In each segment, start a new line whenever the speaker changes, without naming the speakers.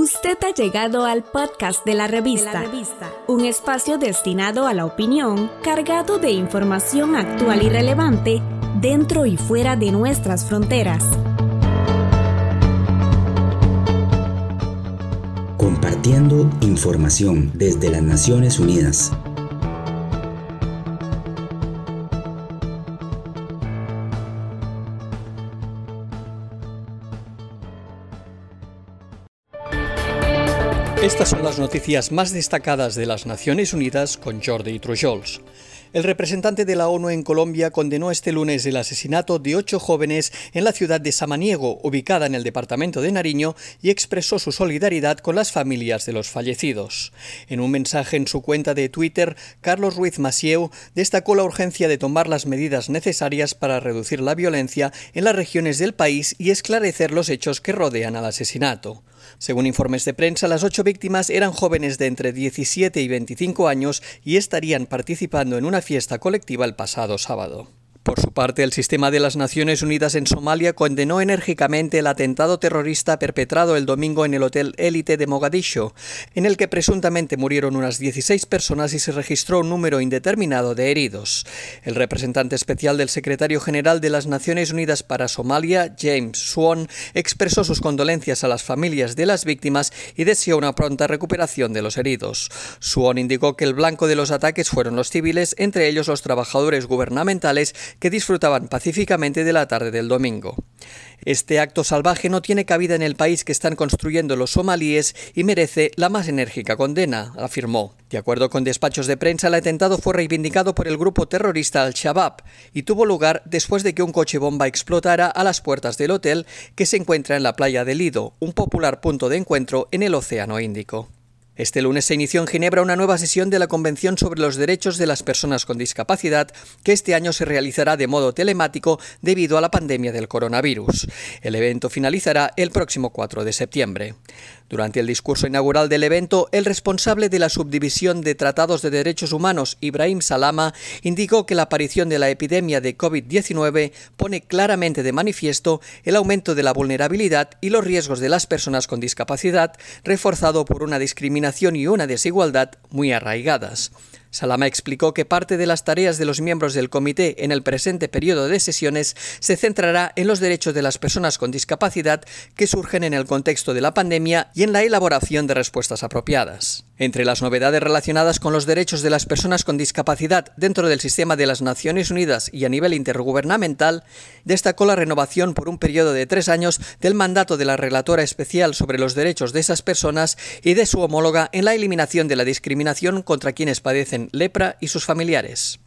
Usted ha llegado al podcast de la, revista, un espacio destinado a la opinión, cargado de información actual y relevante dentro y fuera de nuestras fronteras.
Compartiendo información desde las Naciones Unidas.
Estas son las noticias más destacadas de las Naciones Unidas con Jordi Trujols. El representante de la ONU en Colombia condenó este lunes el asesinato de ocho jóvenes en la ciudad de Samaniego, ubicada en el departamento de Nariño, y expresó su solidaridad con las familias de los fallecidos. En un mensaje en su cuenta de Twitter, Carlos Ruiz Macieu destacó la urgencia de tomar las medidas necesarias para reducir la violencia en las regiones del país y esclarecer los hechos que rodean al asesinato. Según informes de prensa, las ocho víctimas eran jóvenes de entre 17 y 25 años y estarían participando en una fiesta colectiva el pasado sábado. Por su parte, el sistema de las Naciones Unidas en Somalia condenó enérgicamente el atentado terrorista perpetrado el domingo en el Hotel Élite de Mogadiscio, en el que presuntamente murieron unas 16 personas y se registró un número indeterminado de heridos. El representante especial del secretario general de las Naciones Unidas para Somalia, James Swan, expresó sus condolencias a las familias de las víctimas y deseó una pronta recuperación de los heridos. Swan indicó que el blanco de los ataques fueron los civiles, entre ellos los trabajadores gubernamentales que disfrutaban pacíficamente de la tarde del domingo. Este acto salvaje no tiene cabida en el país que están construyendo los somalíes y merece la más enérgica condena, afirmó. De acuerdo con despachos de prensa, el atentado fue reivindicado por el grupo terrorista Al-Shabaab y tuvo lugar después de que un coche bomba explotara a las puertas del hotel que se encuentra en la playa de Lido, un popular punto de encuentro en el Océano Índico. Este lunes se inició en Ginebra una nueva sesión de la Convención sobre los Derechos de las Personas con Discapacidad, que este año se realizará de modo telemático debido a la pandemia del coronavirus. El evento finalizará el próximo 4 de septiembre. Durante el discurso inaugural del evento, el responsable de la subdivisión de Tratados de Derechos Humanos, Ibrahim Salama, indicó que la aparición de la epidemia de COVID-19 pone claramente de manifiesto el aumento de la vulnerabilidad y los riesgos de las personas con discapacidad, reforzado por una discriminación y una desigualdad muy arraigadas. Salama explicó que parte de las tareas de los miembros del comité en el presente periodo de sesiones se centrará en los derechos de las personas con discapacidad que surgen en el contexto de la pandemia y en la elaboración de respuestas apropiadas. Entre las novedades relacionadas con los derechos de las personas con discapacidad dentro del sistema de las Naciones Unidas y a nivel intergubernamental, destacó la renovación por un periodo de tres años del mandato de la relatora especial sobre los derechos de esas personas y de su homóloga en la eliminación de la discriminación contra quienes padecen lepra y sus familiares.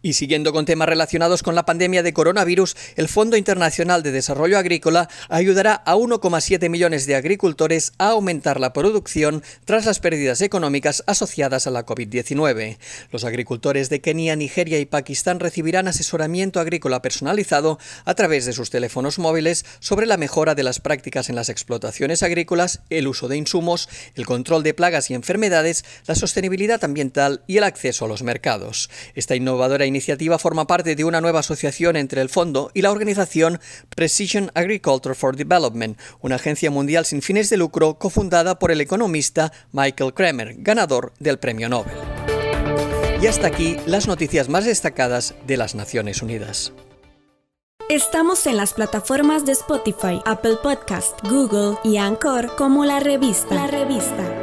Y siguiendo con temas relacionados con la pandemia de coronavirus, el Fondo Internacional de Desarrollo Agrícola ayudará a 1,7 millones de agricultores a aumentar la producción tras las pérdidas económicas asociadas a la COVID-19. Los agricultores de Kenia, Nigeria y Pakistán recibirán asesoramiento agrícola personalizado a través de sus teléfonos móviles sobre la mejora de las prácticas en las explotaciones agrícolas, el uso de insumos, el control de plagas y enfermedades, la sostenibilidad ambiental y el acceso a los mercados. Esta innovadora iniciativa forma parte de una nueva asociación entre el fondo y la organización Precision Agriculture for Development, una agencia mundial sin fines de lucro cofundada por el economista Michael Kramer, ganador del Premio Nobel. Y hasta aquí las noticias más destacadas de las Naciones Unidas.
Estamos en las plataformas de Spotify, Apple Podcast, Google y Anchor como la revista. La revista.